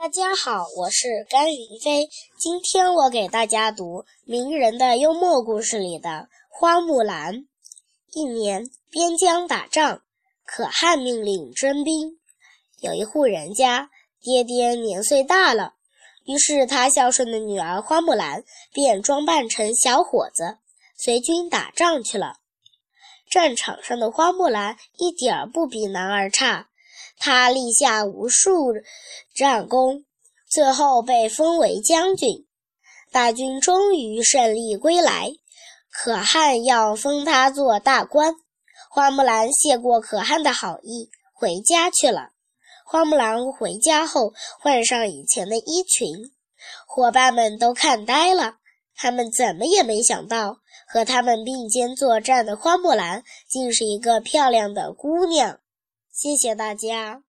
大家好，我是甘云飞。今天我给大家读名人的幽默故事里的《花木兰》。一年，边疆打仗，可汗命令征兵。有一户人家，爹爹年岁大了，于是他孝顺的女儿花木兰便装扮成小伙子，随军打仗去了。战场上的花木兰一点儿不比男儿差。他立下无数战功，最后被封为将军。大军终于胜利归来，可汗要封他做大官。花木兰谢过可汗的好意，回家去了。花木兰回家后，换上以前的衣裙，伙伴们都看呆了。他们怎么也没想到，和他们并肩作战的花木兰，竟是一个漂亮的姑娘。谢谢大家。